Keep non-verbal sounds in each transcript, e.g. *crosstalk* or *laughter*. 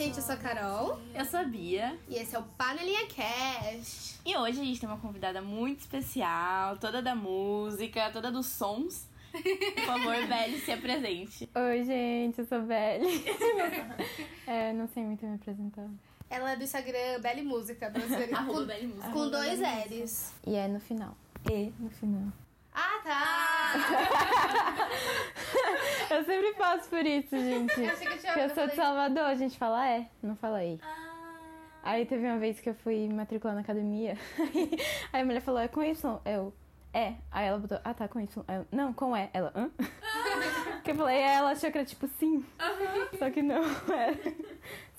gente, eu sou a Carol. Eu sou a Bia. E esse é o Panelinha Cast. E hoje a gente tem uma convidada muito especial, toda da música, toda dos sons. Por favor, *laughs* Belle, se apresente. Oi, gente, eu sou Belle. *laughs* é, não sei muito me apresentar. Ela é do Instagram Belle Música, *laughs* Belle Música. Com dois L's. E é no final. E no final. Ah, tá! Eu sempre faço por isso, gente. Eu achei que eu tinha Porque eu sou de Salvador, a gente fala é, não fala ei. Ah, Aí teve uma vez que eu fui matricular na academia. *laughs* Aí a mulher falou, é com Y? Eu, é. Aí ela botou, ah tá, com Y. Aí eu, não, com E. Ela, hã? *laughs* Que eu falei, é, ela achou que era tipo sim. Só que não, era. *laughs*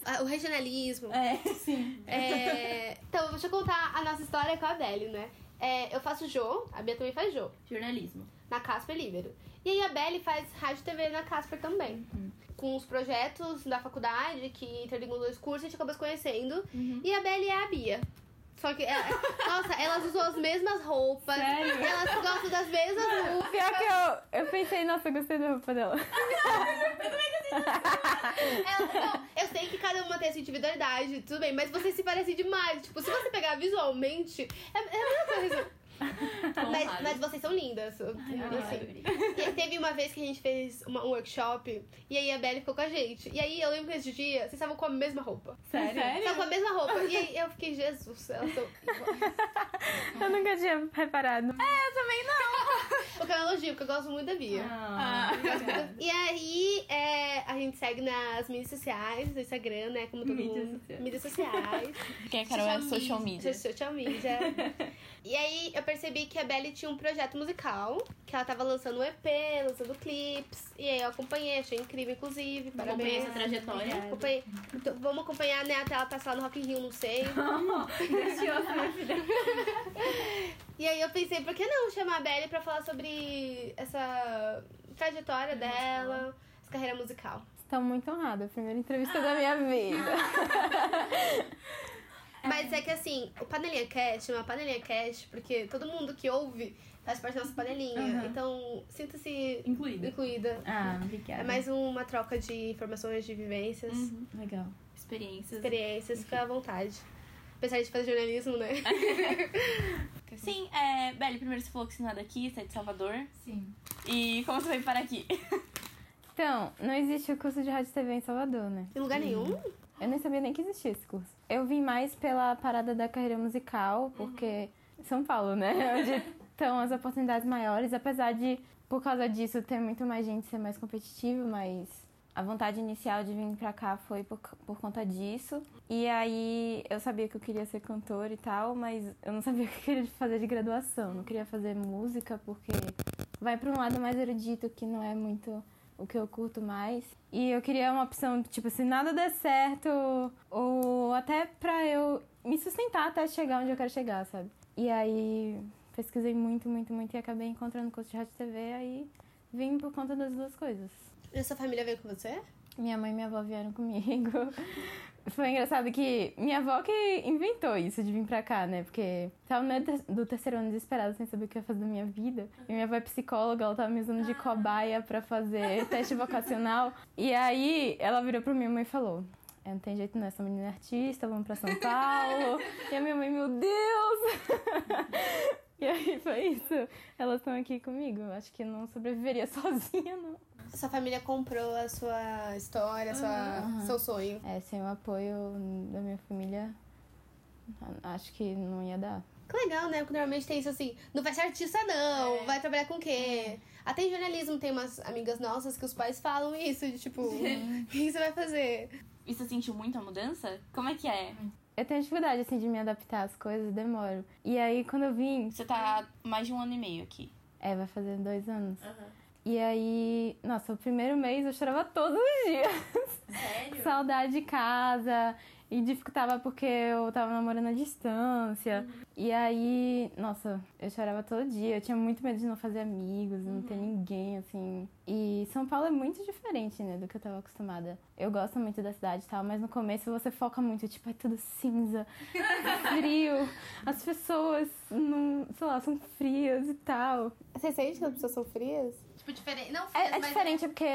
Ah, O regionalismo. é, sim. É, Então, deixa eu contar a nossa história com a Belle, né? É, eu faço Jô, a Bia também faz Jô, Jornalismo. na Casper Libero. E aí a Belle faz rádio e TV na Casper também. Com os projetos da faculdade, que interligam dois cursos, a gente acabou se conhecendo. E a Belle é a Bia. Só que, é- *laughs* nossa, elas usam as mesmas roupas. Sério? Elas gostam das mesmas roupas. Pior que eu, eu pensei, nossa, eu gostei da roupa dela. *laughs* Elas, não, eu sei que cada uma tem a sua individualidade, tudo bem, mas vocês se parecem demais. Tipo, se você pegar visualmente, é, é a mesma coisa. Mas, mas vocês são lindas. Assim. E teve uma vez que a gente fez uma- um workshop e aí a Belly ficou com a gente. E aí eu lembro que esse dia vocês estavam com a mesma roupa. Sério? Estavam com a mesma roupa. E aí eu fiquei, Jesus, elas são iguais. Eu nunca tinha reparado. Eu também não. Porque é um elogio, porque eu gosto muito da Bia. Ah. E aí, é, a gente segue nas mídias sociais, no Instagram, né? Como todo Mídias mundo. sociais. Mídias sociais. Porque a Carol é social media. Social media. e aí, eu percebi que a Belly tinha um projeto musical, que ela tava lançando um EP, lançando clipes. E aí eu acompanhei, achei incrível, inclusive. Acompanhei Parabéns. essa trajetória. Acompanhei. Então, vamos acompanhar, né? Até ela passar no Rock in Rio, não sei. *laughs* Minha filha. E aí eu pensei, por que não chamar a Belly pra falar sobre essa trajetória dela, essa carreira musical? Estou muito honrada, a primeira entrevista da minha vida. *laughs* Mas é que assim, o Panelinha Cast chama Panelinha Cast porque todo mundo que ouve faz parte da nossa panelinha. Uhum. Então, sinta-se Incluída. incluída. Ah, obrigada. É mais uma troca de informações, de vivências, Uhum. Legal. Experiências. experiências, fica à vontade. Apesar de fazer jornalismo, né? *laughs* Sim, é. Belle, primeiro você falou que você não é daqui, você é de Salvador. Sim. E como você veio parar aqui? Então, não existe o curso de rádio e TV em Salvador, né? Em lugar nenhum. Eu nem sabia nem que existia esse curso. Eu vim mais pela parada da carreira musical, porque São Paulo, né? *laughs* Onde estão as oportunidades maiores, apesar de, por causa disso, ter muito mais gente ser mais competitivo, mas a vontade inicial de vir pra cá foi por, por conta disso. E aí eu sabia que eu queria ser cantora e tal, mas eu não sabia *laughs* o que eu queria fazer de graduação. Não queria fazer música, porque vai pra um lado mais erudito que não é muito o que eu curto mais. E eu queria uma opção, tipo, se nada der certo, ou até pra eu me sustentar até chegar onde eu quero chegar, sabe? E aí pesquisei muito, muito, muito e acabei encontrando o curso de rádio e TV, aí vim por conta das duas coisas. E a sua família veio com você? Minha mãe e minha avó vieram comigo. *laughs* Foi engraçado que minha avó que inventou isso de vir pra cá, né? Porque tava no do terceiro ano desesperada, sem saber o que ia fazer da minha vida. E minha avó é psicóloga, ela tava me usando de cobaia pra fazer *laughs* teste vocacional. E aí ela virou pra minha mãe e falou: "É, Não tem jeito não, essa menina é artista, vamos pra São Paulo. *laughs* e a minha mãe, meu Deus! *laughs* e aí foi isso. Elas estão aqui comigo. Acho que não sobreviveria *laughs* sozinha, não. Sua família comprou a sua história, a sua, seu sonho. É, sem o apoio da minha família, acho que não ia dar. Que legal, né? Porque normalmente tem isso assim, não vai ser artista não, vai trabalhar com o quê? Até em jornalismo tem umas amigas nossas que os pais falam isso, de tipo, *laughs* o que você vai fazer? E você sentiu muito a mudança? Como é que é? Eu tenho dificuldade, assim, de me adaptar às coisas, demoro. E aí, quando eu vim, Você tá mais de um ano e meio aqui. é, vai fazer dois anos. E aí, nossa, o primeiro mês eu chorava todos os dias. Sério? *laughs* Saudade de casa. E dificultava porque eu tava namorando à distância. E aí, nossa, eu chorava todo dia. Eu tinha muito medo de não fazer amigos, não ter ninguém, assim. E São Paulo é muito diferente, né, do que eu tava acostumada. Eu gosto muito da cidade e tal, mas no começo você foca muito, tipo, é tudo cinza, *laughs* frio. As pessoas, não, sei lá, são frias e tal. Você sente que as pessoas são frias? Tipo, diferente. Não É, é mas diferente porque,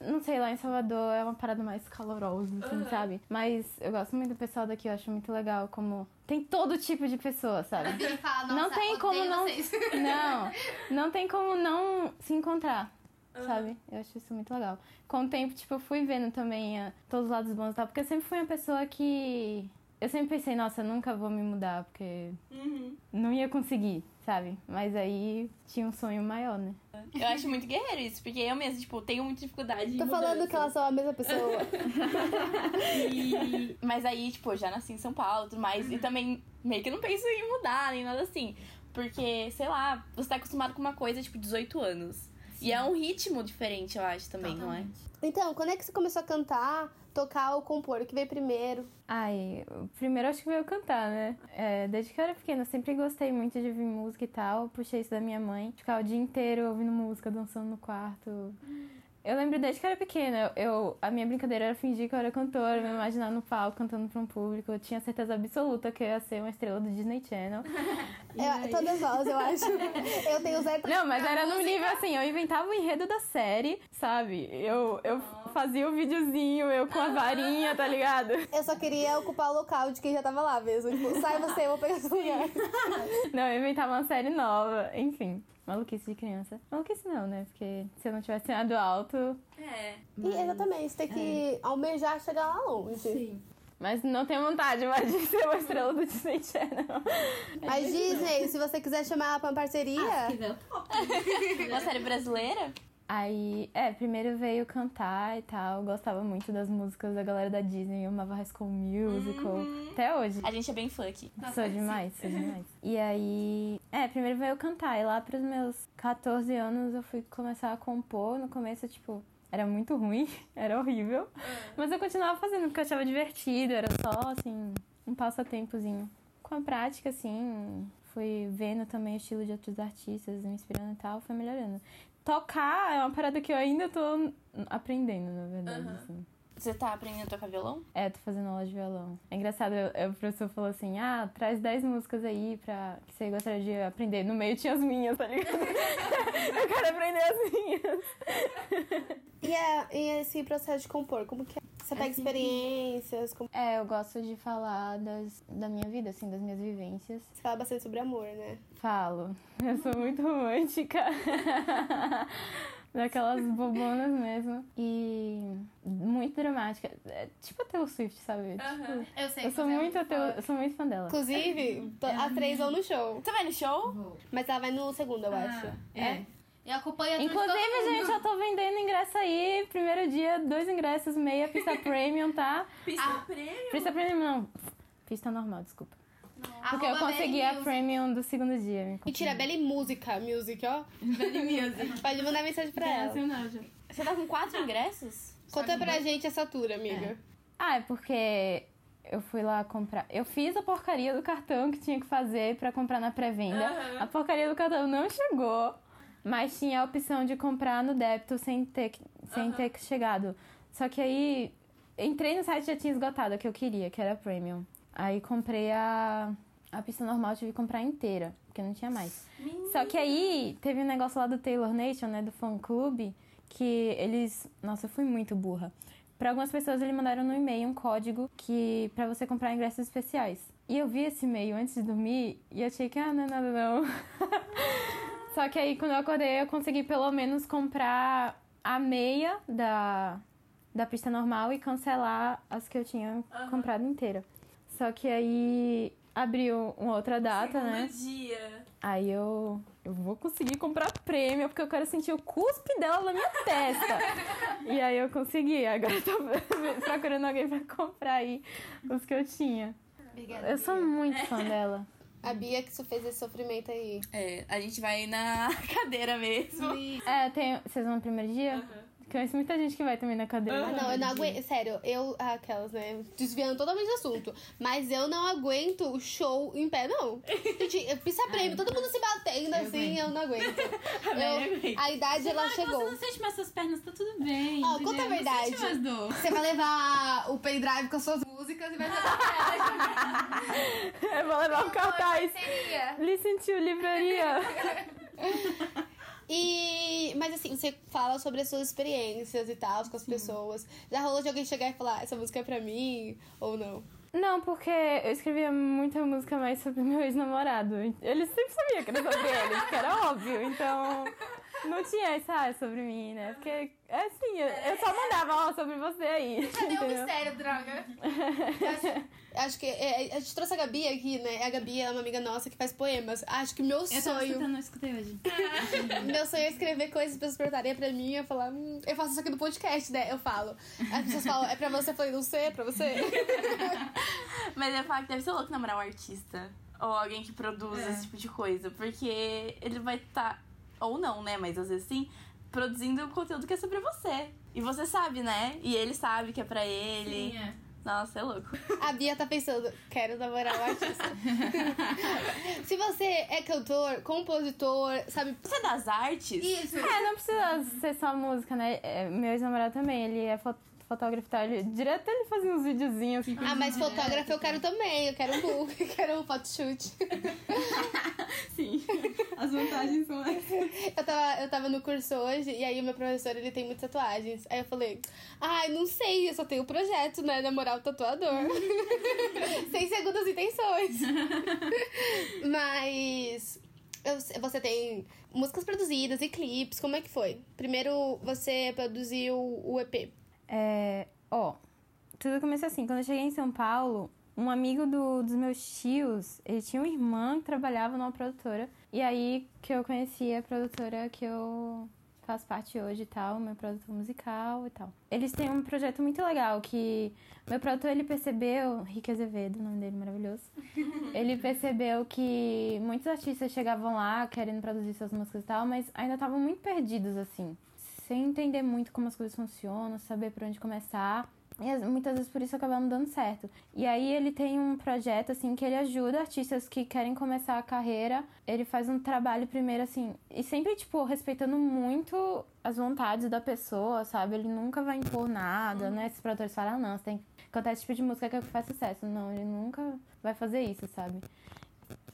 não sei, lá em Salvador é uma parada mais calorosa, assim, sabe? Mas eu gosto muito do pessoal daqui, eu acho muito legal como tem todo tipo de pessoa, sabe? Fala, Não "Nossa, tem como não- vocês." *laughs* Não, não tem como não se encontrar, sabe? Eu acho isso muito legal. Com o tempo, tipo, eu fui vendo também ah, todos os lados bons e tal, porque eu sempre fui uma pessoa que. Eu sempre pensei, nossa, eu nunca vou me mudar, porque Uhum. não ia conseguir, sabe? Mas aí tinha um sonho maior, né? Eu acho muito guerreiro isso, porque eu mesmo, tipo, tenho muita dificuldade em Tô falando que elas são a mesma pessoa. E- Mas aí, tipo, eu já nasci em São Paulo e tudo mais. E também meio que não penso em mudar, nem nada assim. Porque, sei lá, você tá acostumado com uma coisa, tipo, 18 anos. E é um ritmo diferente, eu acho, também, não é? então, quando é que você começou a cantar, tocar ou compor? O que veio primeiro? Ai, primeiro acho que veio cantar, né? É, desde que eu era pequena, sempre gostei muito de ouvir música e tal. Puxei isso da minha mãe. Ficava o dia inteiro ouvindo música, dançando no quarto. Eu lembro desde que eu era pequena, eu, a minha brincadeira era fingir que eu era cantora, me imaginar no palco cantando pra um público. Eu tinha certeza absoluta que eu ia ser uma estrela do Disney Channel. *laughs* E É, aí- todas nós, eu acho. *laughs* Eu tenho zero Não, mas era num nível assim, eu inventava o enredo da série, sabe? Eu, eu fazia o videozinho, eu com a varinha, tá ligado? Eu só queria ocupar o local de quem já tava lá mesmo. Tipo, sai você, eu vou pegar seu lugar. *laughs* Não, eu inventava uma série nova, enfim. Maluquice de criança. Maluquice não, né? Porque se eu não tivesse sonhado alto. É. E exatamente, você tem que almejar chegar lá longe. Sim. Mas não tenho vontade mais de *laughs* ser uma estrela do Disney Channel. Mas Disney, se você quiser chamar ela pra uma parceria, Ah, se quiser, eu topo. *laughs* Uma série brasileira? Aí, é, primeiro veio cantar e tal. Gostava muito das músicas da galera da Disney. Eu amava High School Musical. Até hoje. A gente é bem funk. Sou demais, sou demais. E aí, é, primeiro veio cantar. E lá pros meus 14 anos eu fui começar a compor. No começo, tipo, era muito ruim, *laughs* era horrível. Mas eu continuava fazendo porque eu achava divertido, era só, assim, um passatempozinho. Com a prática, assim, fui vendo também o estilo de outros artistas, me inspirando e tal, foi melhorando. Tocar é uma parada que eu ainda tô aprendendo, na verdade, assim. Você tá aprendendo a tocar violão? É, tô fazendo aula de violão. É engraçado, o professor falou assim, ah, traz 10 músicas aí pra que você gostaria de aprender. No meio tinha as minhas, tá ligado? *laughs* eu quero aprender as minhas. e, a- e esse processo de compor, como que é? Você pega experiências, como... É, eu gosto de falar das, da minha vida, assim, das minhas vivências. você fala bastante sobre amor, né? Falo. Eu sou muito romântica. *laughs* Daquelas bobonas mesmo. E muito dramática. É tipo a Taylor Swift, sabe? Tipo, Eu sei. eu sou muito, a Taylor- eu sou muito fã dela. Inclusive, to- as três vão no show. Você vai no show? Vou. Mas ela vai no segundo, eu acho. É. E acompanha Inclusive, todo mundo. gente, eu tô vendendo ingresso aí. Primeiro dia, dois ingressos, meia pista *laughs* premium, tá? Pista prêmio? Pista premium não. Pista normal, desculpa. Porque eu Arroba consegui Belly a premium do segundo dia. me Mentira, Belly Música, music, ó. Belly Music. *laughs* Pode mandar mensagem pra ela. Você tá com quatro ingressos? Conta pra gente essa tour, amiga. Ah, é porque eu fui lá comprar. Eu fiz a porcaria do cartão que tinha que fazer pra comprar na pré-venda. A porcaria do cartão não chegou, mas tinha a opção de comprar no débito sem ter, que- sem ter que chegado. Só que aí entrei no site e já tinha esgotado a que eu queria, que era a premium. Aí comprei a a pista normal, eu tive que comprar inteira, porque não tinha mais. Só que aí teve um negócio lá do Taylor Nation, né, do fã clube, que eles, nossa, eu fui muito burra. Para algumas pessoas eles mandaram no e-mail um código que para você comprar ingressos especiais. E eu vi esse e-mail antes de dormir e achei que ah, não é nada não. *laughs* Só que aí quando eu acordei eu consegui pelo menos comprar a meia da da pista normal e cancelar as que eu tinha comprado inteira. Só que aí abriu uma outra data, né? dia. Aí eu, eu vou conseguir comprar prêmio, porque eu quero sentir o cuspe dela na minha testa. *laughs* e aí eu consegui. Agora eu tô *laughs* procurando alguém pra comprar aí os que eu tinha. Obrigada. Eu sou muito fã *laughs* dela. A Bia que só fez esse sofrimento aí. É, a gente vai na cadeira mesmo. É, tem. Vocês vão no primeiro dia? Conheço muita gente que vai também na cadeira. Ah, não, eu não aguento. Sério, eu. Aquelas, né? Desviando totalmente do assunto. Mas eu não aguento o show em pé, não. Gente, eu pista *laughs* prêmio, todo mundo se batendo Eu assim, aguento. eu não aguento. *laughs* Eu- aguenta. a idade, ela Ai, chegou. Você não sente mais suas pernas, tá tudo bem. Ó, entendeu? conta a Não verdade. sente mais dor. Você vai levar o pendrive com as suas músicas e vai *laughs* Eu vou levar um cartaz. Listen to livraria. E, mas assim, você fala sobre as suas experiências e tal com as pessoas. Já rolou de alguém chegar e falar, essa música é pra mim ou não? Não, porque eu escrevia muita música mais sobre *laughs* meu ex-namorado. Ele sempre sabia que era sobre ele, que era óbvio. Então, não tinha essa ah, é sobre mim, né? Porque, é assim, eu, eu só mandava, ó, sobre você aí. Cadê o mistério, droga? *laughs* Acho que é, a gente trouxe a Gabi aqui, né? A Gabi é uma amiga nossa que faz poemas. Acho que meu Eu sonho. escutando, não escutei hoje. *laughs* Meu sonho é escrever coisas que as pessoas perguntarem pra mim. Eu falar, hum, eu faço isso aqui no podcast, né? Eu falo. As pessoas falam, é pra você? Eu falei, não sei, é pra você. *laughs* Mas eu falo que deve ser louco namorar um artista. Ou alguém que produz É. esse tipo de coisa. Porque ele vai estar. ou não, né? Mas às vezes sim. Produzindo conteúdo que é sobre você. E você sabe, né? E ele sabe que é pra ele. Sim, é. Nossa, é louco. A Bia tá pensando, quero namorar um artista. *laughs* Se você é cantor, compositor, sabe? Você é das artes? Isso. É, não precisa ser só música, né? É, Meu ex-namorado também, ele é fo- fotógrafo tal. Ele, direto ele fazia uns videozinhos. Ah, mas fotógrafo eu quero também. Eu quero um book, eu quero um photoshoot. *laughs* Sim. As vantagens são essas. Eu tava, eu tava no curso hoje e aí o meu professor, ele tem muitas tatuagens. Aí eu falei, ai, não sei, eu só tenho o projeto, né? Namorar o tatuador. *laughs* Sem segundas intenções. *laughs* Mas você tem músicas produzidas e clipes, como é que foi? Primeiro você produziu o EP. É, ó, tudo começou assim. Quando eu cheguei em São Paulo, um amigo do- dos meus tios, ele tinha uma irmã que trabalhava numa produtora. E aí que eu conheci a produtora que eu faço parte hoje e tal, meu produtor musical e tal. Eles têm um projeto muito legal que meu produtor ele percebeu, Rick Azevedo, o nome dele é maravilhoso. *laughs* Ele percebeu que muitos artistas chegavam lá querendo produzir suas músicas e tal, mas ainda estavam muito perdidos assim, sem entender muito como as coisas funcionam, saber por onde começar. E as- muitas vezes por isso acaba não dando certo. E aí ele tem um projeto, assim, que ele ajuda artistas que querem começar a carreira. Ele faz um trabalho primeiro, assim, e sempre, tipo, respeitando muito as vontades da pessoa, sabe? Ele nunca vai impor nada, né? Esses produtores falam, ah, não, você tem que cantar esse tipo de música que é que faz sucesso. Não, ele nunca vai fazer isso, sabe?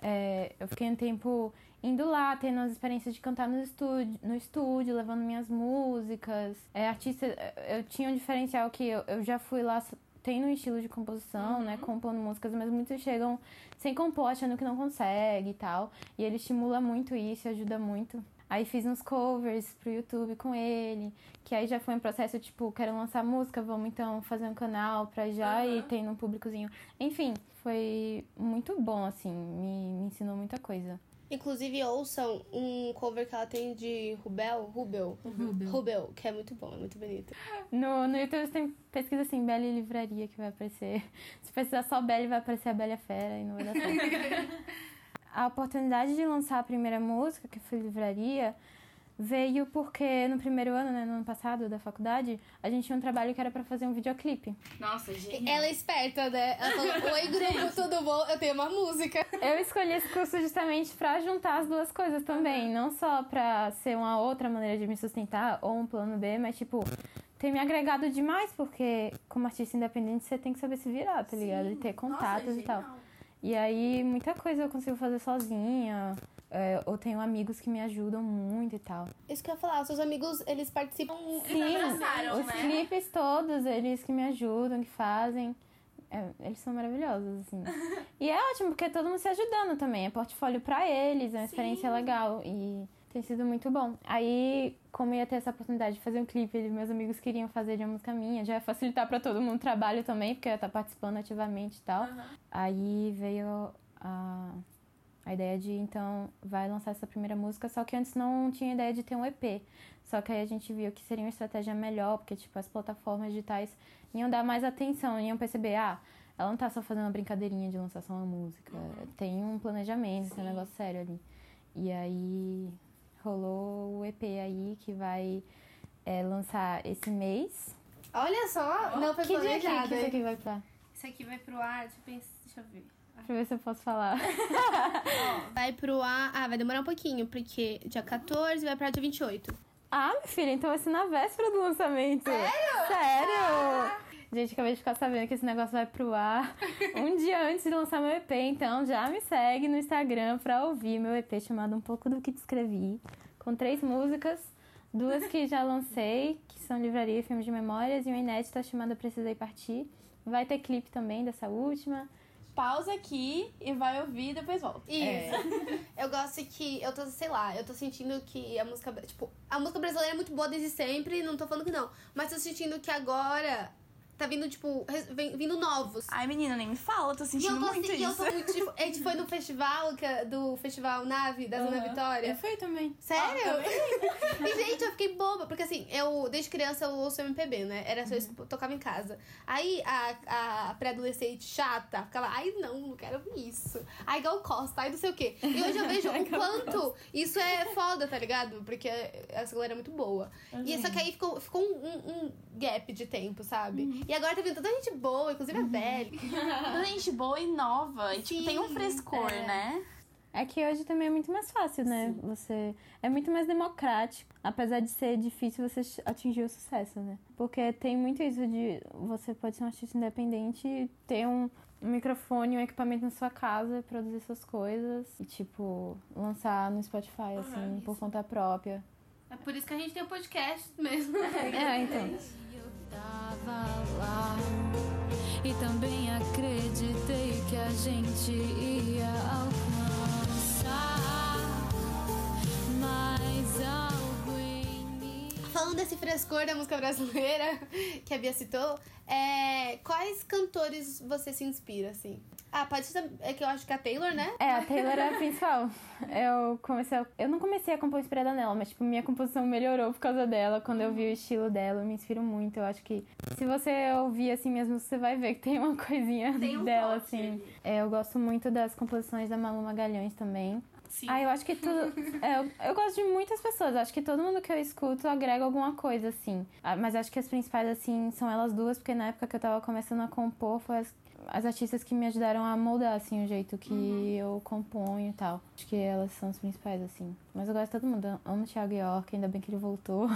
É, eu fiquei um tempo indo lá, tendo as experiências de cantar no estúdio, no estúdio levando minhas músicas. É, artista, eu tinha um diferencial que eu, eu já fui lá tendo um estilo de composição, né, compondo músicas, mas muitos chegam sem compor, achando que não consegue e tal. E ele estimula muito isso, ajuda muito. Aí fiz uns covers pro YouTube com ele, que aí já foi um processo, tipo, quero lançar música, vamos então fazer um canal pra já ir tendo um públicozinho. Enfim, foi muito bom, assim, me, me ensinou muita coisa. Inclusive, ouçam um cover que ela tem de Rubel, Rubel, Rubel. Rubel, que é muito bom, é muito bonito. No, no YouTube você tem pesquisa assim, Bela e Livraria, que vai aparecer. *laughs* Se precisar só Bela, vai aparecer a Bela e Fera e não vai dar certo. *laughs* a oportunidade de lançar a primeira música, que foi Livraria, veio porque no primeiro ano, né, no ano passado da faculdade, a gente tinha um trabalho que era pra fazer um videoclipe. Nossa, gente. Ela é esperta, né? Ela falou, oi *laughs* grupo, tudo bom? Eu tenho uma música. Eu escolhi esse curso justamente pra juntar as duas coisas também, não só pra ser uma outra maneira de me sustentar ou um plano B, mas tipo, tem me agregado demais, porque como artista independente você tem que saber se virar, tá ligado? E ter contatos e tal. E aí muita coisa eu consigo fazer sozinha, é, ou tenho amigos que me ajudam muito e tal. Isso que eu ia falar, os seus amigos, eles participam. Sim, abraçaram, os né? clipes todos, eles que me ajudam, que fazem. é, eles são maravilhosos, assim. *laughs* e é ótimo, porque é todo mundo se ajudando também. É portfólio pra eles, é uma experiência legal. E tem sido muito bom. Aí, como ia ter essa oportunidade de fazer um clipe, meus amigos queriam fazer de uma música minha, já ia facilitar pra todo mundo o trabalho também, porque eu ia estar participando ativamente e tal. Aí veio a, a ideia de, então, vai lançar essa primeira música, só que antes não tinha ideia de ter um EP. Só que aí a gente viu que seria uma estratégia melhor, porque, tipo, as plataformas digitais iam dar mais atenção, iam perceber, ah, ela não tá só fazendo uma brincadeirinha de lançar só uma música. Tem um planejamento, tem um negócio sério ali. E aí rolou o EP aí que vai é, lançar esse mês. Olha só, não foi que dia que, que isso aqui vai pra? Isso aqui vai pro ar, deixa eu, pensar, deixa eu ver. Pra ver se eu posso falar. *laughs* Vai pro ar. Ah, vai demorar um pouquinho, porque dia 14 vai pra dia 28. Ah, minha filha, então vai ser na véspera do lançamento. Sério? Sério! Gente, acabei de ficar sabendo que esse negócio vai pro ar *laughs* um dia antes de lançar meu EP, então já me segue no Instagram pra ouvir meu EP chamado Um Pouco do Que Te Escrevi, com três músicas, duas que já lancei, que são Livraria e Filmes de Memórias, e uma inédita chamada Precisei Partir. Vai ter clipe também dessa última. Pausa aqui e vai ouvir e depois volta. Isso. *laughs* Eu gosto que. Eu tô, sei lá, eu tô sentindo que a música. Tipo, a música brasileira é muito boa desde sempre, não tô falando que não. Mas tô sentindo que agora tá vindo, tipo, vem- vindo novos. Ai, menina, nem me fala, tô E sentindo eu tô, muito assim, e eu isso. tô muito, tipo, a gente foi no festival, que é do Festival Nave, da Zona Aham. Vitória. Eu fui também. Sério? *laughs* e, gente, eu fiquei boba, porque assim, eu, desde criança, eu ouço MPB, né? Era só isso que eu tocava em casa. Aí a, a pré-adolescente chata ficava, ai não, não quero ouvir isso. Ai, Gal Costa, ai não sei o quê. E hoje eu vejo *laughs* o quanto isso é foda, tá ligado? Porque essa galera é muito boa. E só que aí ficou, ficou um, um- um gap de tempo, sabe? E agora tá vindo tanta gente boa, inclusive a velha. Toda gente boa e nova. E, tipo, Sim, tem um frescor, é. né? É que hoje também é muito mais fácil, né? Você é muito mais democrático, apesar de ser difícil você atingir o sucesso, né? Porque tem muito isso de você pode ser um artista independente e ter um, um microfone, um equipamento na sua casa, produzir suas coisas e tipo lançar no Spotify assim, por conta própria. É por isso que a gente tem o podcast mesmo. É, então. *laughs* Eu tava lá e também acreditei que a gente ia alcançar mais algo em mim. Falando desse frescor da música brasileira *laughs* que a Bia citou, é, quais cantores você se inspira, assim? Ah, pode ser. É que eu acho que a Taylor, né? É, a Taylor é a principal. Eu comecei a... Eu não comecei a compor inspirada nela, mas tipo, minha composição melhorou por causa dela. Quando eu vi o estilo dela, eu me inspiro muito. Eu acho que se você ouvir assim mesmo, você vai ver que tem uma coisinha Tem um dela, toque assim. É, eu gosto muito das composições da Malu Magalhães também. Sim. Ah, eu acho que tudo. *laughs* é, eu, eu gosto de muitas pessoas. Acho que todo mundo que eu escuto agrega alguma coisa, assim. Ah, mas acho que as principais, assim, são elas duas, porque na época que eu tava começando a compor, foi as, as artistas que me ajudaram a moldar, assim, o jeito que eu componho e tal. Acho que elas são as principais, assim. Mas eu gosto de todo mundo. Eu Amo o Thiago York, ainda bem que ele voltou.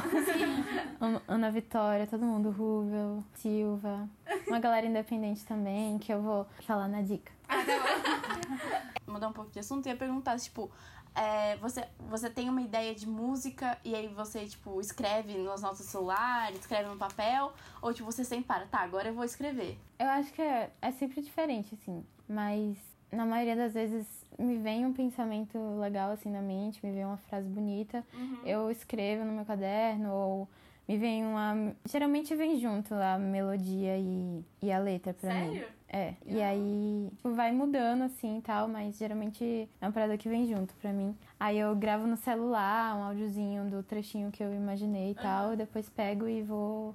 *laughs* Amo Ana Vitória, todo mundo. Rúvel, Silva. Uma galera independente também, que eu vou falar na dica. *laughs* Mudar um pouco de assunto, eu ia perguntar, tipo, é, você, você tem uma ideia de música e aí você, tipo, escreve nas notas do celular, escreve no papel, ou tipo, você sempre para, tá, agora eu vou escrever. Eu acho que é, é sempre diferente, assim. Mas na maioria das vezes me vem um pensamento legal, assim, na mente, me vem uma frase bonita. Eu escrevo no meu caderno, ou me vem uma. Geralmente vem junto a melodia e, e a letra pra mim. Sério? É. E aí tipo, vai mudando assim e tal, mas geralmente é uma parada que vem junto pra mim. Aí eu gravo no celular um áudiozinho do trechinho que eu imaginei e tal, e depois pego e vou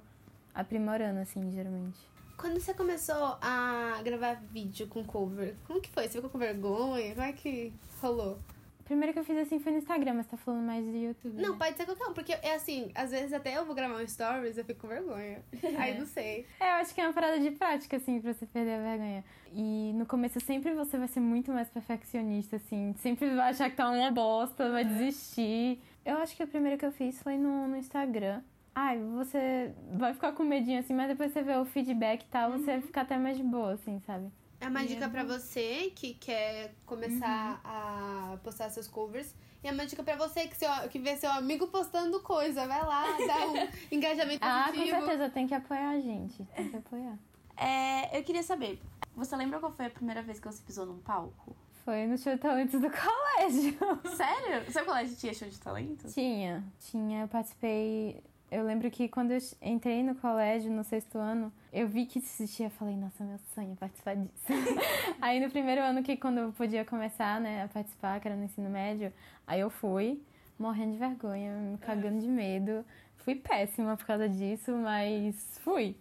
aprimorando, assim, geralmente. Quando você começou a gravar vídeo com cover, como que foi? Você ficou com vergonha? Como é que rolou? Primeiro que eu fiz assim foi no Instagram, mas tá falando mais do YouTube. Não, né? pode ser qualquer um, porque é assim, às vezes até eu vou gravar um stories eu fico com vergonha. *laughs* Aí não sei. É, eu acho que é uma parada de prática, assim, pra você perder a vergonha. E no começo sempre você vai ser muito mais perfeccionista, assim. Sempre vai achar que tá uma bosta, vai desistir. Eu acho que o primeiro que eu fiz foi no, no Instagram. Ai, você vai ficar com medinho, assim, mas depois você vê o feedback e tal, você vai ficar até mais de boa, assim, sabe? É uma dica pra você que quer começar a postar seus covers. E é uma dica pra você que, seu, que vê seu amigo postando coisa. Vai lá, *laughs* dá um engajamento Ah, com positivo. certeza, tem que apoiar a gente. Tem que apoiar. É, eu queria saber, você lembra qual foi a primeira vez que você pisou num palco? Foi no show de talentos do *laughs* colégio. Sério? Seu colégio tinha show de talento? Tinha, tinha, eu participei. Eu lembro que quando eu entrei no colégio, no sexto ano, eu vi que existia, falei, nossa, meu sonho é participar disso. *laughs* aí no primeiro ano, que quando eu podia começar, né, a participar, que era no ensino médio, aí eu fui, morrendo de vergonha, me cagando de medo. Fui péssima por causa disso, mas fui.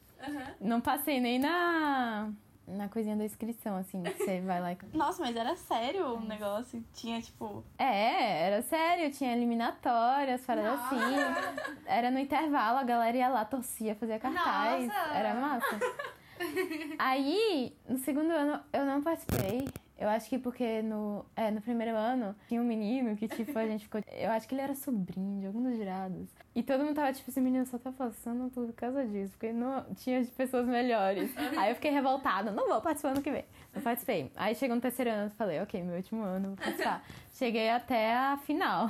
Não passei nem na, na coisinha da inscrição, assim, você vai lá e *laughs* Nossa, mas era sério o negócio? Tinha, tipo... É, era sério, tinha eliminatórias, paradas assim. Era no intervalo, a galera ia lá, torcia, fazia cartaz. Nossa! Era massa. *laughs* Aí, no segundo ano, eu não participei. Eu acho que porque no, é, no primeiro ano tinha um menino que, tipo, a gente ficou. Eu acho que ele era sobrinho de algum dos jurados. E todo mundo tava, tipo, esse menino só tá passando por causa disso, porque não tinha pessoas melhores. Aí eu fiquei revoltada, não vou participar ano que vem. Não participei. Aí chegou no terceiro ano, falei, ok, meu último ano, vou participar. Cheguei até a final.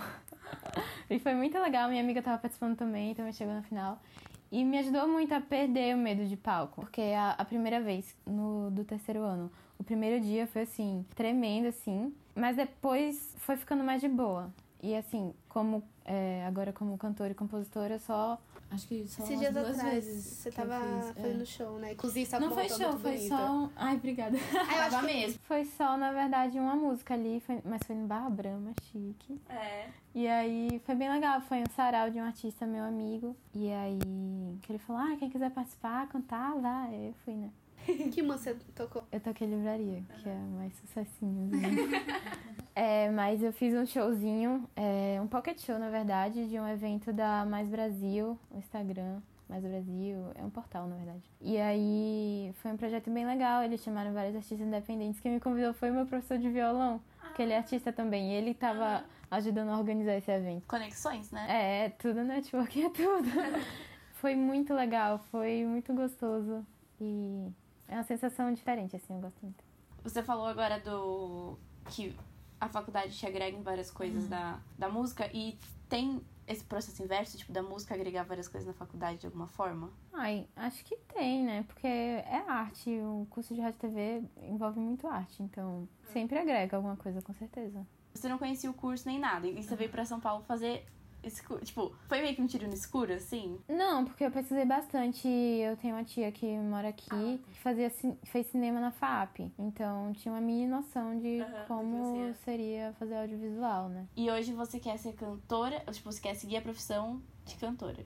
E foi muito legal, minha amiga tava participando também, também chegou na final. E me ajudou muito a perder o medo de palco. Porque a, a primeira vez, no, do terceiro ano, o primeiro dia foi assim, tremendo assim. Mas depois foi ficando mais de boa. E assim, como é, agora como cantora e compositora, só. Acho que só Esses dias duas atrás, vezes. você tava fiz, é. fazendo show, né? Inclusive, você tava Não foi show, foi bonita. só. Ai, obrigada. Ah, eu acho Tava que mesmo. Foi só, na verdade, uma música ali, foi- mas foi no Barra Brama, chique. É. E aí foi bem legal, foi um sarau de um artista meu amigo. E aí que ele falou, ah, quem quiser participar, cantar, vai. Aí eu fui, né? *laughs* que música você tocou? Eu toquei livraria, que é mais sucessinho. Assim. *laughs* é, mas eu fiz um showzinho, é, um pocket show, na verdade, de um evento da Mais Brasil, o Instagram. Mais Brasil, é um portal, na verdade. E aí foi um projeto bem legal, eles chamaram vários artistas independentes. Quem me convidou foi o meu professor de violão, que ele é artista também. E ele tava ajudando a organizar esse evento. Conexões, né? É, tudo network é tudo. *laughs* foi muito legal, foi muito gostoso. E é uma sensação diferente, assim, eu gosto muito. Você falou agora do que a faculdade te agrega em várias coisas da, da música e tem esse processo inverso, tipo, da música agregar várias coisas na faculdade de alguma forma? Ai, acho que tem, né? Porque é arte, o curso de rádio e TV envolve muito arte, então sempre agrega alguma coisa, com certeza. Você não conhecia o curso nem nada e você veio pra São Paulo fazer esse curso. Tipo, foi meio que um tiro no escuro, assim? Não, porque eu pesquisei bastante. Eu tenho uma tia que mora aqui, que fazia, fez cinema na FAP. Então tinha uma mini noção de como seria fazer audiovisual, né? E hoje você quer ser cantora, tipo, você quer seguir a profissão de cantora.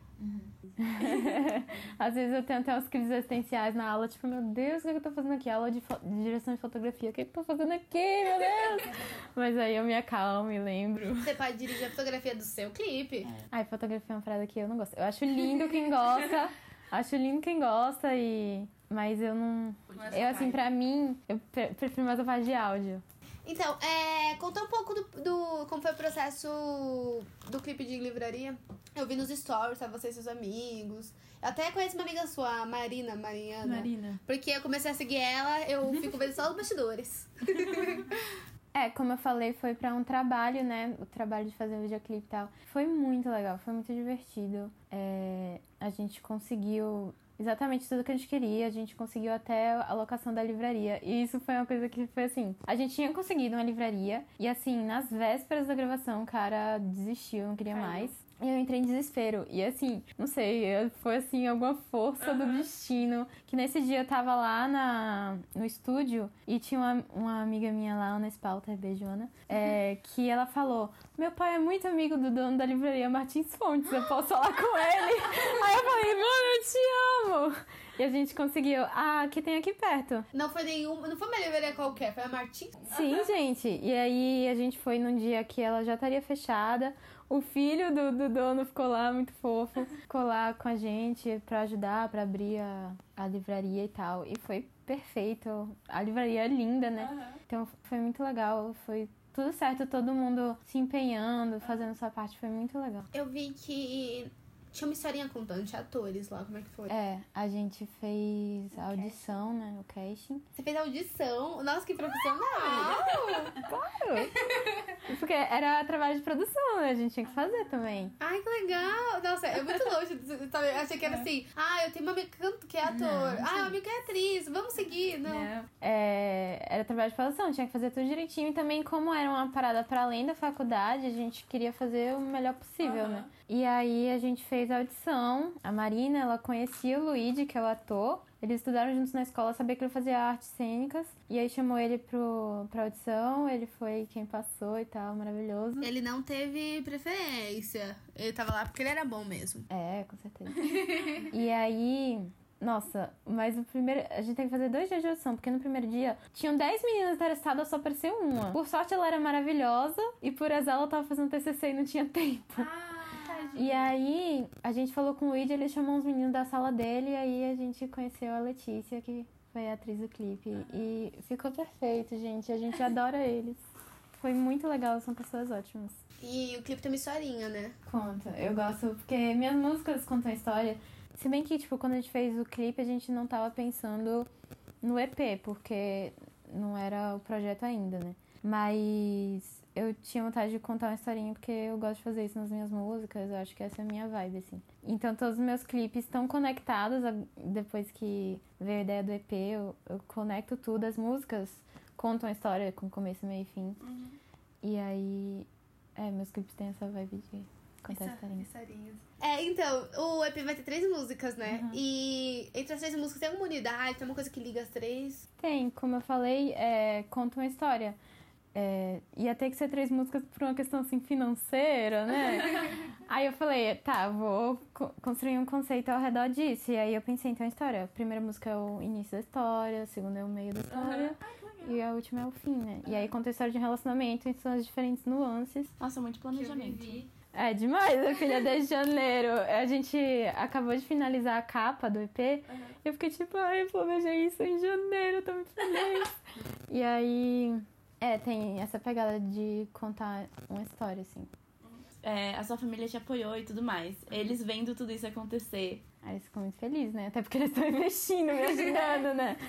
*laughs* Às vezes eu tenho até uns crises existenciais na aula, tipo, meu Deus, o que, é eu tô fazendo aqui? Aula de, de direção de fotografia, o que, é que eu tô fazendo aqui, meu Deus? *laughs* Mas aí eu me acalmo e lembro. Você pode dirigir a fotografia do seu clipe. Ai, fotografia é uma parada que eu não gosto. Eu acho lindo quem gosta, *laughs* acho lindo quem gosta e... Mas eu não... Eu, assim, pra mim, eu pre- prefiro mais a parte de áudio. Então, é, conta um pouco do, do- como foi o processo do clipe de livraria. Eu vi nos stories, tá? Você e seus amigos. Eu até conheço uma amiga sua, a Marina, Mariana. Marina. Porque eu comecei a seguir ela, eu *laughs* fico vendo só os bastidores. *laughs* É, como eu falei, foi pra um trabalho, né? O trabalho de fazer o videoclipe e tal. Foi muito legal, foi muito divertido. É, a gente conseguiu exatamente tudo que a gente queria. A gente conseguiu até a locação da livraria. E isso foi uma coisa que foi assim. A gente tinha conseguido uma livraria. E assim, nas vésperas da gravação, o cara desistiu, não queria mais. E eu entrei em desespero. E assim, não sei, foi assim, alguma força do destino. Que nesse dia eu tava lá na, no estúdio e tinha uma, uma amiga minha lá, Ana Spalter, beijo, Ana, é, que ela falou: Meu pai é muito amigo do dono da livraria Martins Fontes, eu posso falar com ele? *laughs* Aí eu falei: Mano, eu te amo! E a gente conseguiu. Ah, que tem aqui perto. Não foi nenhuma, não foi uma livraria qualquer, foi a Martins. Sim, gente. E aí a gente foi num dia que ela já estaria fechada. O filho do, do dono ficou lá, muito fofo. Ficou lá com a gente pra ajudar, pra abrir a, a livraria e tal. E foi perfeito. A livraria é linda, né? Então foi muito legal. Foi tudo certo, todo mundo se empenhando, fazendo sua parte. Foi muito legal. Eu vi que tinha uma historinha contando, tinha atores lá, como é que foi? É, a gente fez a audição, né? O casting. Você fez audição? Nossa, que profissional! Claro! Porque era trabalho de produção, né? A gente tinha que fazer também. Ai, que legal! Nossa, é muito longe. de- sabe? Achei que era assim, ah, eu tenho uma amiga que é ator. Ah, uma amiga que é atriz, vamos seguir. Não. É, era trabalho de produção, tinha que fazer tudo direitinho. E também, como era uma parada para além da faculdade, a gente queria fazer o melhor possível, né? E aí a gente fez a audição. A Marina, ela conhecia o Luigi, que é o ator. Eles estudaram juntos na escola, sabia que ele fazia artes cênicas. E aí chamou ele pro, pra audição, ele foi quem passou e tal, maravilhoso. Ele não teve preferência. Ele tava lá porque ele era bom mesmo. É, com certeza. e aí, nossa, mas o primeiro. A gente tem que fazer dois dias de audição, porque no primeiro dia tinham 10 meninas interessadas, só apareceu uma. Por sorte ela era maravilhosa e por azar ela tava fazendo TCC e não tinha tempo. E aí, a gente falou com o Luigi, ele chamou uns meninos da sala dele e aí a gente conheceu a Letícia, que foi a atriz do clipe. E ficou perfeito, gente. A gente adora eles. Foi muito legal, são pessoas ótimas. E o clipe tem uma historinha, né? Conta, eu gosto, porque minhas músicas contam história. Se bem que, tipo, quando a gente fez o clipe, a gente não tava pensando no EP, porque não era o projeto ainda, né? Mas eu tinha vontade de contar uma historinha porque eu gosto de fazer isso nas minhas músicas, eu acho que essa é a minha vibe, assim. Então todos os meus clipes estão conectados, a- depois que veio a ideia do EP, eu, eu conecto tudo, as músicas contam a história com começo, meio e fim. E aí, é, meus clipes têm essa vibe de contar historinha. Historinhas. É, então, o EP vai ter três músicas, né? E entre as três músicas tem alguma unidade, tem uma coisa que liga as três. Tem, como eu falei, é, conta uma história. É, ia ter que ser três músicas por uma questão assim financeira, né? *laughs* aí eu falei, tá, vou co- construir um conceito ao redor disso. E aí eu pensei, então, a história. A primeira música é o início da história, a segunda é o meio da história. E a última é o fim, né? E aí conta a história de um relacionamento em suas diferentes nuances. Nossa, muito planejamento. É demais, minha filha, desde janeiro. A gente acabou de finalizar a capa do EP. E eu fiquei tipo, ai, eu planejei isso em janeiro, tô muito feliz. *laughs* e aí, é, tem essa pegada de contar uma história, assim. É, a sua família te apoiou e tudo mais. Eles vendo tudo isso acontecer. Aí eles ficam muito felizes, né? Até porque eles estão investindo, me ajudando, né? *laughs*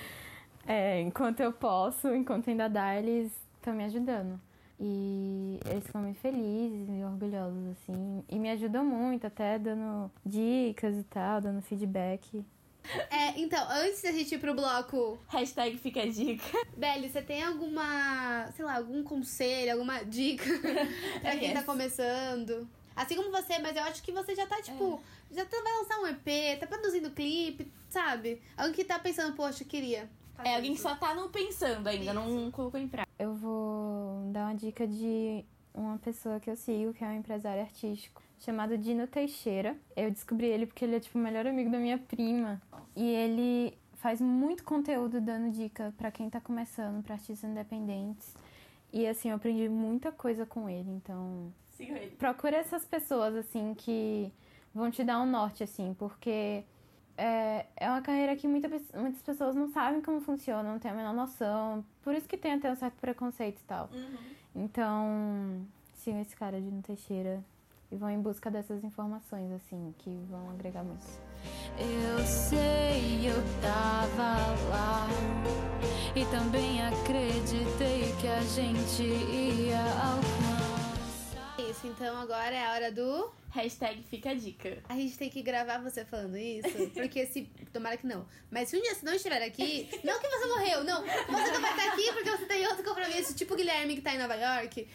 É, enquanto eu posso, enquanto ainda dá, eles estão me ajudando. E eles ficam muito felizes e orgulhosos, assim. E me ajudam muito, até dando dicas e tal, dando feedback. É, então, antes da gente ir pro bloco, Hashtag fica a dica. Beli, você tem alguma, sei lá, algum conselho, alguma dica *laughs* pra quem tá começando? Assim como você, mas eu acho que você já tá, tipo, já tá, vai lançar um EP, tá produzindo clipe, sabe? Alguém que tá pensando, poxa, eu queria. É alguém que só tá no pensando ainda, não colocou em prática. Eu vou dar uma dica de uma pessoa que eu sigo, que é um empresário artístico, chamado Dino Teixeira. Eu descobri ele porque ele é tipo o melhor amigo da minha prima. E ele faz muito conteúdo dando dica pra quem tá começando, pra artistas independentes. E assim, eu aprendi muita coisa com ele, então Siga ele. procura essas pessoas, assim, que vão te dar um norte, assim, porque é, é uma carreira que muita, muitas pessoas não sabem como funciona, não tem a menor noção. Por isso que tem até um certo preconceito e tal. Então, sigam esse cara de Teixeira e vão em busca dessas informações, assim, que vão agregar muito. Eu sei, eu tava lá e também acreditei que a gente ia alcançar. Isso, então agora é a hora do. Hashtag fica a dica. A gente tem que gravar você falando isso, porque se. Tomara que não. Mas se um dia você não estiver aqui, não que você morreu, não. Você não vai estar aqui porque você tem outro compromisso, tipo o Guilherme que tá em Nova York.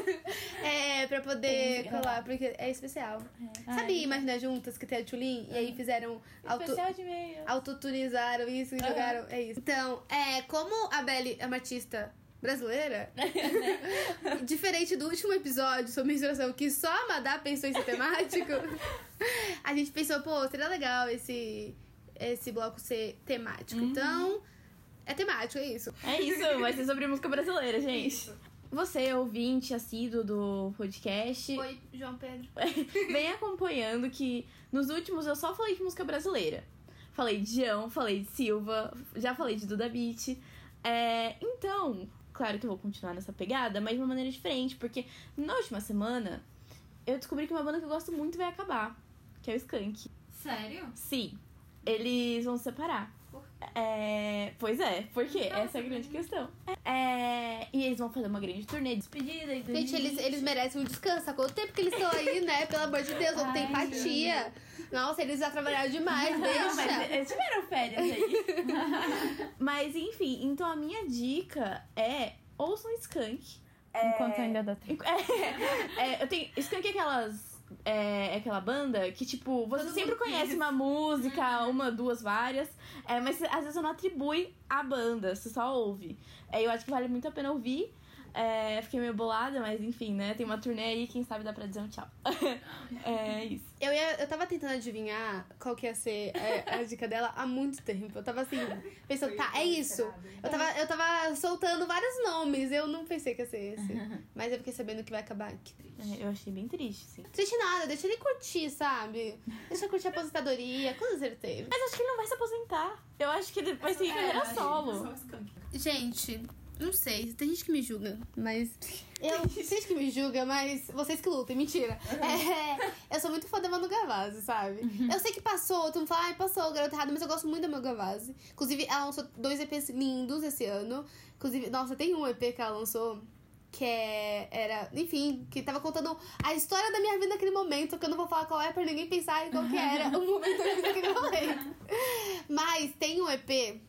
*laughs* é, pra poder colar, porque é especial. Sabe Imagina Juntas que tem a Tulin? E aí fizeram. Auto, Especial de meio. autoturizaram isso e jogaram. É isso. Então, é, como a Belly é uma artista brasileira, *laughs* diferente do último episódio sobre menstruação, que só a Madá pensou em ser temático, *laughs* a gente pensou, pô, seria legal esse, esse bloco ser temático. Então, é temático, é isso. É isso, vai ser sobre música brasileira, gente. Você, ouvinte assíduo do podcast, Oi, João Pedro. *laughs* vem acompanhando que nos últimos eu só falei de música brasileira. Falei de João, falei de Silva, já falei de Duda Beat. É, então, claro que eu vou continuar nessa pegada, mas de uma maneira diferente, porque na última semana eu descobri que uma banda que eu gosto muito vai acabar, que é o Skank. Sério? Sim, eles vão se separar. É, pois é, porque essa é a grande questão. É, e eles vão fazer uma grande turnê de despedida. Gente, eles, 2020. eles merecem um descanso. Há quanto tempo que eles estão aí, né? Pelo amor de Deus, vamos ter empatia. Nossa, eles já trabalharam demais, Não, mas deixa. eles tiveram férias aí. *laughs* mas enfim, então a minha dica é ouçam Skank. Enquanto ainda dá tempo. É, *laughs* é, eu tenho. Skank é aquelas. É, é aquela banda que, tipo, você Todo sempre conhece uma música, uma, duas, várias, é, mas às vezes você não atribui a banda, você só ouve. É, eu acho que vale muito a pena ouvir. É, fiquei meio bolada, mas enfim, né? Tem uma turnê aí, quem sabe dá pra dizer um tchau. *laughs* é isso. Eu, ia, eu tava tentando adivinhar qual que ia ser é, a, dica dela há muito tempo. Eu tava assim, pensando, tá, é isso. Eu tava, eu tava soltando vários nomes, eu não pensei que ia ser esse. *laughs* Mas eu fiquei sabendo que vai acabar. Que triste. É, Eu achei bem triste, sim. Triste nada, deixa ele curtir, sabe? Deixa ele curtir a aposentadoria. Quantos ele teve? Mas acho que ele não vai se aposentar. Eu acho que ele vai seguir carreira solo. Gente, não sei. Tem gente que me julga, mas. Eu, tem gente que me julga, mas vocês que lutem, mentira. É, eu sou muito fã da Manu Gavazzi, sabe? Eu sei que passou, todo mundo fala, ai, passou o garoto errado, mas eu gosto muito da Manu Gavazzi. Inclusive, ela lançou dois EPs lindos esse ano. Inclusive, nossa, tem um EP que ela lançou que é, era, enfim, que tava contando a história da minha vida naquele momento, que eu não vou falar qual é pra ninguém pensar em qual que era o momento da minha vida naquele momento. *laughs* Mas tem um EP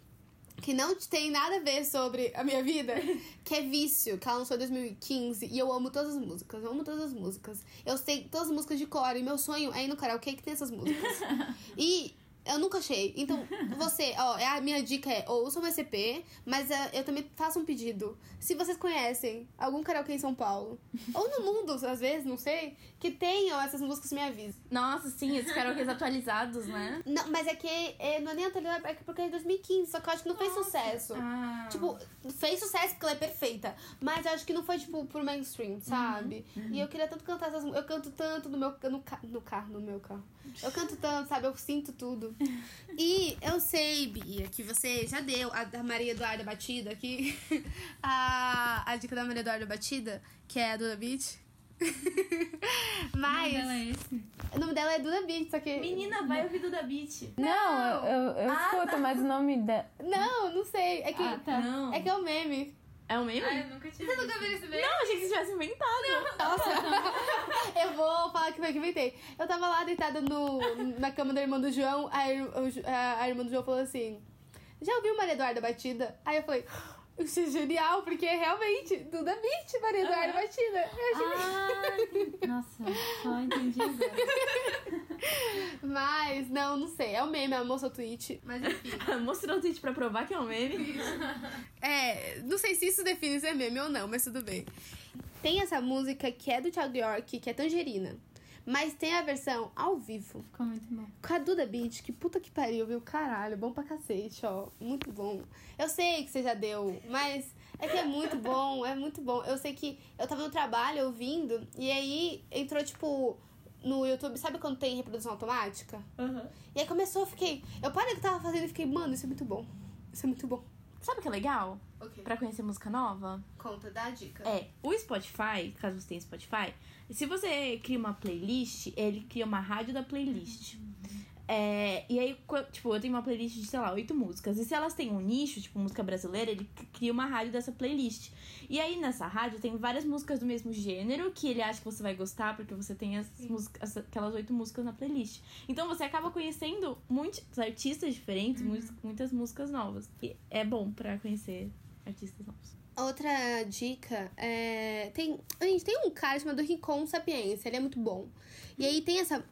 que não tem nada a ver sobre a minha vida, *laughs* que é Vício, que ela lançou em 2015, e eu amo todas as músicas, eu amo todas as músicas. Eu sei todas as músicas de cor, e meu sonho é ir no karaokê que tem essas músicas. *laughs* E eu nunca achei. Então, *laughs* você, ó, é a minha dica é ouça o VCP, mas é, eu também faço um pedido. Se vocês conhecem algum karaokê em São Paulo, *laughs* ou no mundo, às vezes, não sei, que tenham essas músicas, me avisa. Nossa, sim, esses karaokês atualizados, né? *laughs* Não, mas é que é, não é nem atualizado, é porque é de 2015, só que eu acho que não fez sucesso. Ah. Tipo, fez sucesso porque ela é perfeita. Mas eu acho que não foi, tipo, pro mainstream, sabe? E eu queria tanto cantar essas músicas. Eu canto tanto no meu no, ca- no carro, no meu carro. Eu canto tanto, sabe? Eu sinto tudo. E eu sei, Bia, que você já deu a da Maria Eduarda Batida aqui. *laughs* A, a dica da Maria Eduarda Batida, que é a Duda Beat. *laughs* Mas. Ela é esse. O nome dela é Duda Beat, só que. Menina, vai ouvir Duda Beat. Não, eu, eu, eu Ah, escuto, mas o nome da. Não, não sei. É que, Ah, tá. Não. é, que é o meme. É o meme? Ai, eu nunca tinha Você nunca viu esse vídeo? Não, achei que você tivesse inventado. Nossa, *laughs* eu vou falar que foi que inventei. Eu tava lá deitada no, na cama da irmã do João, a, a, a irmã do João falou assim: Já ouviu Maria Eduarda Batida? Aí eu falei. Isso é genial, porque realmente, Duda Beat, Maria Eduarda Batida. Eu achei Ah, nossa, só entendi agora. Mas, não, não sei. É o meme, ela mostrou o tweet. Mas enfim. *laughs* Mostrou o tweet pra provar que é um meme. É, não sei se isso define se é meme ou não, mas tudo bem. Tem essa música que é do Thiago York, que é Tangerina. Mas tem a versão ao vivo. Ficou muito bom. Com a Duda Beat, que puta que pariu, viu? Caralho, bom pra cacete, ó. Muito bom. Eu sei que você já deu, mas é que é muito bom, é muito bom. Eu sei que eu tava no trabalho ouvindo, e aí entrou, tipo, no YouTube, sabe quando tem reprodução automática? E aí começou, eu fiquei. Eu parei o que eu tava fazendo e fiquei, mano, isso é muito bom. Isso é muito bom. Sabe o que é legal? Ok. Pra conhecer música nova? Conta, dá a dica. É, o Spotify, caso você tenha Spotify, se você cria uma playlist, ele cria uma rádio da playlist. É, e aí, tipo, eu tenho uma playlist de, sei lá, oito músicas. E se elas têm um nicho, tipo, música brasileira, ele cria uma rádio dessa playlist. E aí, nessa rádio, tem várias músicas do mesmo gênero que ele acha que você vai gostar, porque você tem as músicas, aquelas oito músicas na playlist. Então você acaba conhecendo muitos artistas diferentes, muitas, muitas músicas novas. E é bom pra conhecer artistas novos. Outra dica é. Tem. Gente, tem um cara chamado Ricon Sapiência, ele é muito bom. E aí tem essa.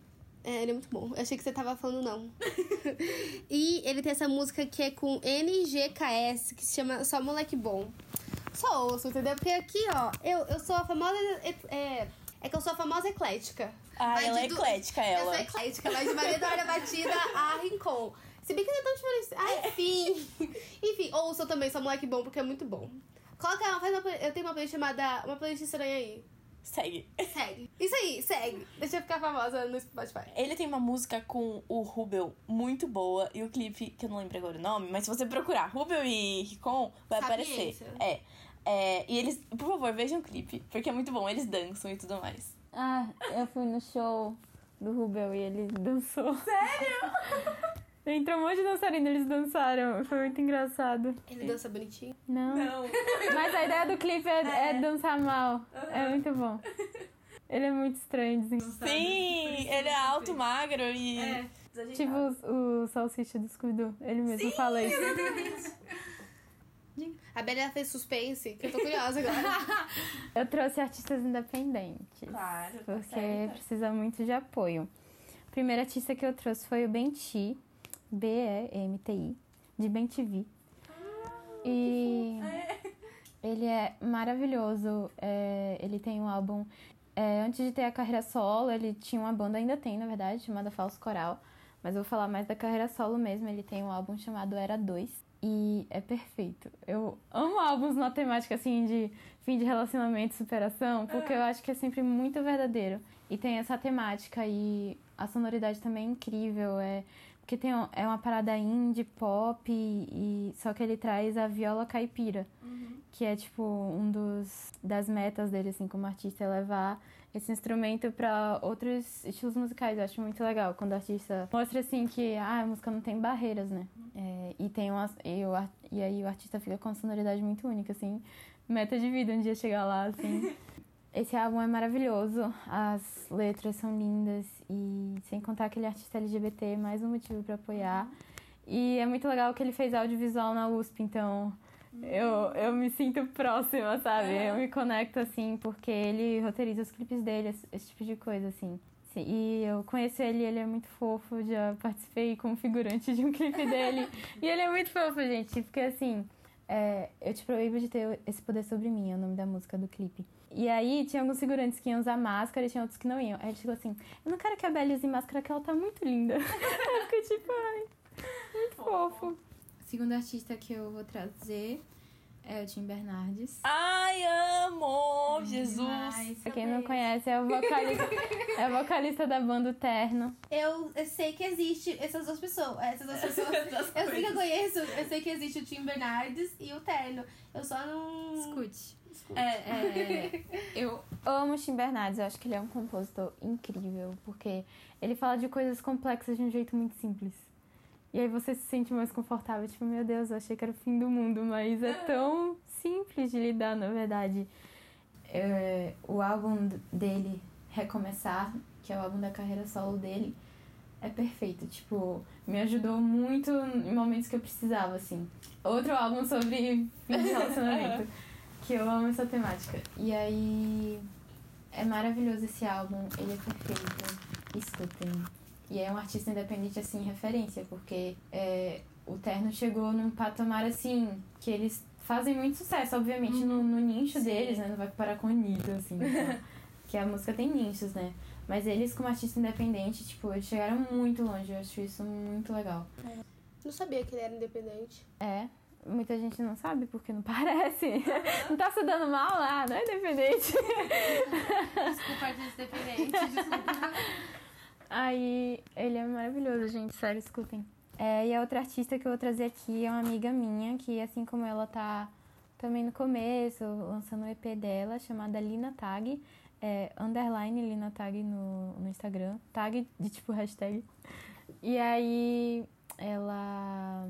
É, ele é muito bom. Eu achei que você tava falando não. *laughs* e ele tem essa música que é com NGKS, que se chama Só Moleque Bom. Só ouço, entendeu? Porque aqui, ó, eu, eu sou a famosa. É, é que eu sou a famosa eclética. Ah, Vai ela é du- eclética, Eu ela. sou eclética, mas de Maria Eduarda Batida a Rincon. Se bem que não é tão diferente. Ah, enfim. *laughs* enfim, ouça também, sou moleque bom, porque é muito bom. Coloca, faz uma, play- eu tenho uma playlist chamada Uma Playlist Estranha aí. Segue. Segue. Isso aí, segue. Deixa eu ficar famosa no Spotify. Ele tem uma música com o Rubel muito boa e o clipe, que eu não lembro agora o nome, mas se você procurar Rubel e Ricon, vai aparecer. É. É, e eles, por favor, vejam o clipe, porque é muito bom, eles dançam e tudo mais. Ah, eu fui no show do Rubel e ele dançou. Sério? *laughs* Entrou um monte de dançarino, eles dançaram. Foi muito engraçado. Ele dança bonitinho. Não. Não. *laughs* Mas a ideia do clipe é, é dançar mal. É muito bom. Ele é muito estranho, assim. Sim, ele é alto, magro e. É. Tipo o, o salsicha do Scooby-Doo. Ele mesmo fala isso. *laughs* A Bela fez suspense, que eu tô curiosa agora. *laughs* Eu trouxe artistas independentes. Claro, tá Porque certo. precisa muito de apoio. O primeiro artista que eu trouxe foi o Benti, B-E-M-T-I, de Bem TV. E ele é maravilhoso. É, ele tem um álbum. é, antes de ter a carreira solo, ele tinha uma banda, ainda tem, na verdade, chamada Falso Coral. Mas eu vou falar mais da carreira solo mesmo. Ele tem um álbum chamado Era 2. E é perfeito. Eu amo álbuns na temática assim de fim de relacionamento, superação, porque eu acho que é sempre muito verdadeiro. E tem essa temática e a sonoridade também é incrível. É, porque tem, é uma parada indie, pop, e, só que ele traz a viola caipira, que é tipo um dos das metas dele assim como artista é levar esse instrumento para outros estilos musicais. Eu acho muito legal quando o artista mostra assim que ah, a música não tem barreiras, né? É, e tem uma, e, o, e aí o artista fica com uma sonoridade muito única, assim. meta de vida um dia chegar lá, assim. *laughs* Esse álbum é maravilhoso, as letras são lindas e sem contar aquele artista LGBT, mais um motivo para apoiar. E é muito legal que ele fez audiovisual na USP, então eu, eu me sinto próxima, sabe? Eu me conecto assim, porque ele roteiriza os clipes dele, esse, esse tipo de coisa, assim. Sim, E eu conheço ele, ele é muito fofo, já participei como figurante de um clipe dele. e ele é muito fofo, gente, porque assim, é, eu te proíbo de ter esse poder sobre mim, é o nome da música do clipe. E aí tinha alguns figurantes que iam usar máscara e tinha outros que não iam. Aí ele chegou assim, eu não quero que a Belly use máscara, que ela tá muito linda. *laughs* eu fiquei tipo, ai, muito fofo. O segundo artista que eu vou trazer é o Tim Bernardes. Ai, amo! Jesus! Mas, Pra quem não conhece, é o vocalista, é o vocalista da banda Terno. Eu, eu sei que existe essas duas pessoas. Essas duas pessoas. eu sei que eu conheço. Eu sei que existe o Tim Bernardes e o Terno. Eu só não. escute. Escuto. É, é, *laughs* eu amo Tim Bernardes, eu acho que ele é um compositor incrível, porque ele fala de coisas complexas de um jeito muito simples. E aí você se sente mais confortável, tipo, meu Deus, eu achei que era o fim do mundo, mas é tão simples de lidar, na verdade. É, o álbum dele, Recomeçar, que é o álbum da carreira solo dele, é perfeito, tipo, me ajudou muito em momentos que eu precisava, assim. Outro álbum sobre fim de relacionamento, *laughs* que eu amo essa temática. E aí, é maravilhoso esse álbum, ele é perfeito. Escutem. E é um artista independente, assim, referência, porque é, o Terno chegou num patamar, assim, que eles fazem muito sucesso, obviamente, no, no nicho deles, né? Não vai parar com a Anitta, assim, então, *laughs* que a música tem nichos, né? Mas eles, como artista independente, tipo, eles chegaram muito longe, eu acho isso muito legal. Não sabia que ele era independente. É, muita gente não sabe porque não *laughs* parece. Não tá se dando mal lá, não é independente. Desculpa, artista independente. Desculpa. Aí, ele é maravilhoso, gente, sério, escutem. É, e a outra artista que eu vou trazer aqui é uma amiga minha, que assim como ela tá também no começo, lançando o EP dela, chamada Lina Tag, é, underline Lina Tag no, no Instagram, tag de tipo hashtag. E aí, ela.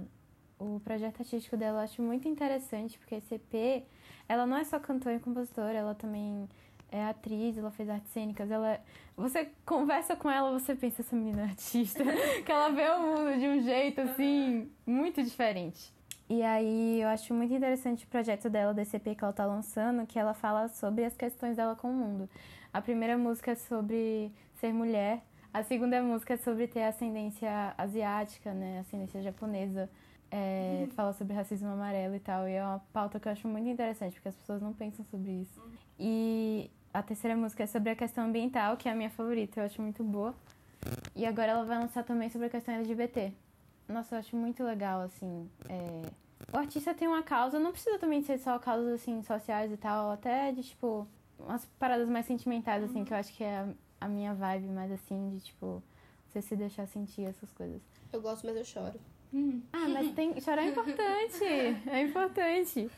O projeto artístico dela eu acho muito interessante, porque esse EP, ela não é só cantora e compositora, ela também é atriz, ela fez artes cênicas, ela você conversa com ela, você pensa essa menina é artista, *laughs* que ela vê o mundo de um jeito assim muito diferente. E aí eu acho muito interessante o projeto dela, desse EP que ela tá lançando, que ela fala sobre as questões dela com o mundo. A primeira música é sobre ser mulher, a segunda música é sobre ter ascendência asiática, né, ascendência japonesa. É, Fala sobre racismo amarelo e tal, e é uma pauta que eu acho muito interessante, porque as pessoas não pensam sobre isso. E a terceira música é sobre a questão ambiental, que é a minha favorita, eu acho muito boa. E agora ela vai lançar também sobre a questão LGBT. Nossa, eu acho muito legal, assim. é, O artista tem uma causa, não precisa também ser só causas, assim, sociais e tal, até de, tipo, umas paradas mais sentimentais, assim, que eu acho que é a- a minha vibe mais, assim, de, tipo, você se deixar sentir essas coisas. Eu gosto, mas eu choro. Ah, mas tem, chorar é importante, é importante.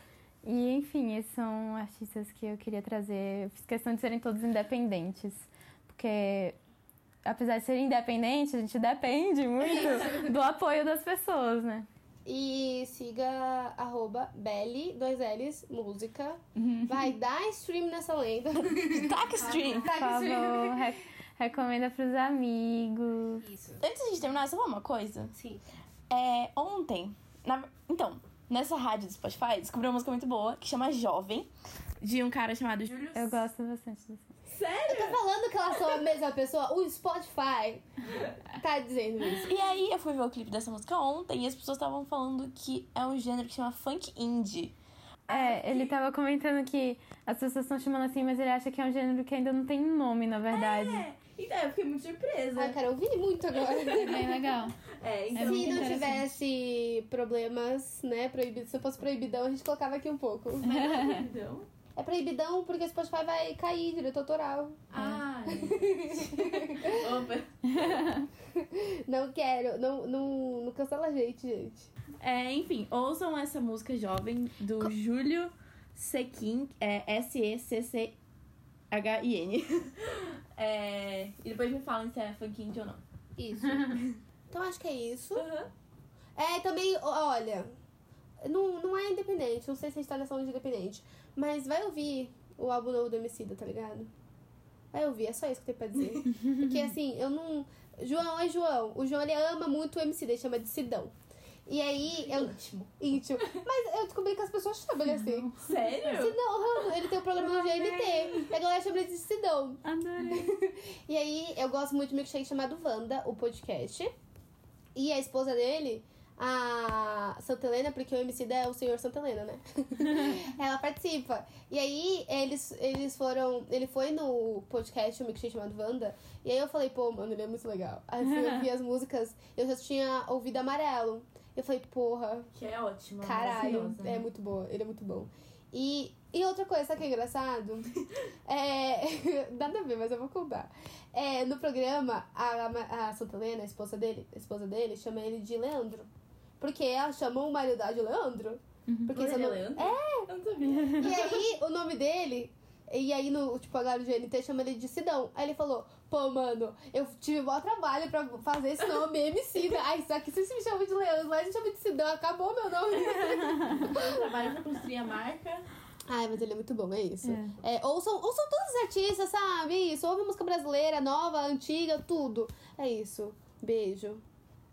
E, enfim, esses são artistas que eu queria trazer. Eu fiz questão de serem todos independentes, porque apesar de serem independentes, a gente depende muito do *laughs* apoio das pessoas, né? E siga arroba Belly, dois L's, música. Uhum. Vai dar stream nessa lenda. *laughs* Taca stream! Por favor, re- recomenda pros amigos. Isso. Antes de terminar, só uma coisa. Sim. É, ontem, na- então, nessa rádio do Spotify, descobri uma música muito boa que chama Jovem, de um cara chamado Júlio. Eu gosto bastante disso. Eu tô falando que elas são a mesma pessoa. O Spotify tá dizendo isso. E aí eu fui ver o clipe dessa música ontem e as pessoas estavam falando que é um gênero que chama funk indie. É, ele tava comentando que as pessoas estão chamando assim, mas ele acha que é um gênero que ainda não tem nome, na verdade. Então, eu fiquei muito surpresa. Ai, quero ouvir muito agora. É bem legal. É, É Se não tivesse problemas, né, proibido, se eu fosse proibidão, a gente colocava aqui um pouco. então. É proibidão porque o Spotify vai cair, direito autoral. Ai. *laughs* Opa. Não quero, não, não, não cancela a gente, gente. É, enfim, ouçam essa música jovem do Júlio Sequin, é S-E-C-C-H-I-N. *laughs* É, e depois me falem se é funk indie ou não. Isso. *laughs* então acho que é isso. É, também, olha, não, não é independente, não sei se a gente tá de independente, Mas vai ouvir o álbum novo do Emicida, tá ligado? Vai ouvir, é só isso que eu tenho pra dizer. *laughs* Porque assim, eu não. João é João. O João ele ama muito o MC, ele chama de Sidão. E aí, eu. Íntimo. Íntimo. Mas eu descobri que as pessoas chamam ele assim. Sério? Sidão, ele tem um problema no GNT. E a galera chama ele de Sidão. Adorei. *laughs* E aí, eu gosto muito de milkshake chamado Wanda, o podcast. E a esposa dele, a Santa Helena, porque o MC é o senhor Santa Helena, né? *laughs* Ela participa. E aí, eles, eles foram. Ele foi no podcast, um milkshake chamado Wanda. E aí eu falei, pô, mano, ele é muito legal. Aí eu vi as *laughs* músicas, eu já tinha ouvido Amarelo. Eu falei, porra, Que é ótimo. Caralho, maravilhosa. é muito boa, ele é muito bom. E, e outra coisa, sabe que é engraçado? *laughs* É, *laughs* nada a ver, mas eu vou contar. É, no programa, a, a Santa Helena, a esposa dele, a esposa dele, chama ele de Leandro. Porque ela chamou o marido dela de Leandro. Porque Ele é Leandro? É, Eu não sabia. e aí o nome dele. E aí, no, tipo, a galera do GNT chama ele de Sidão. Aí ele falou, pô, mano, eu tive maior trabalho pra fazer esse nome, MC. Ai, só que vocês me chamam de Leandro, mas me chamam de Sidão, acabou meu nome. Eu *laughs* trabalho pra construir a marca. Ai, mas ele é muito bom, é isso. É, ouçam, ouçam todos os artistas, sabe? Isso. Ouve música brasileira, nova, antiga, tudo. É isso. Beijo.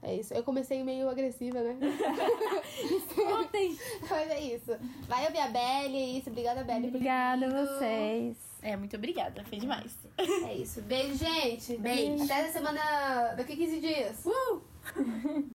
É isso. Eu comecei meio agressiva, né? *laughs* Ontem. mas é isso. Vai ouvir a Belly, é isso. Obrigada, ter Obrigada a vocês. É, muito obrigada. Foi demais. É isso. Beijo, gente. Beijo. Até a semana. daqui a 15 dias. Uh! *laughs*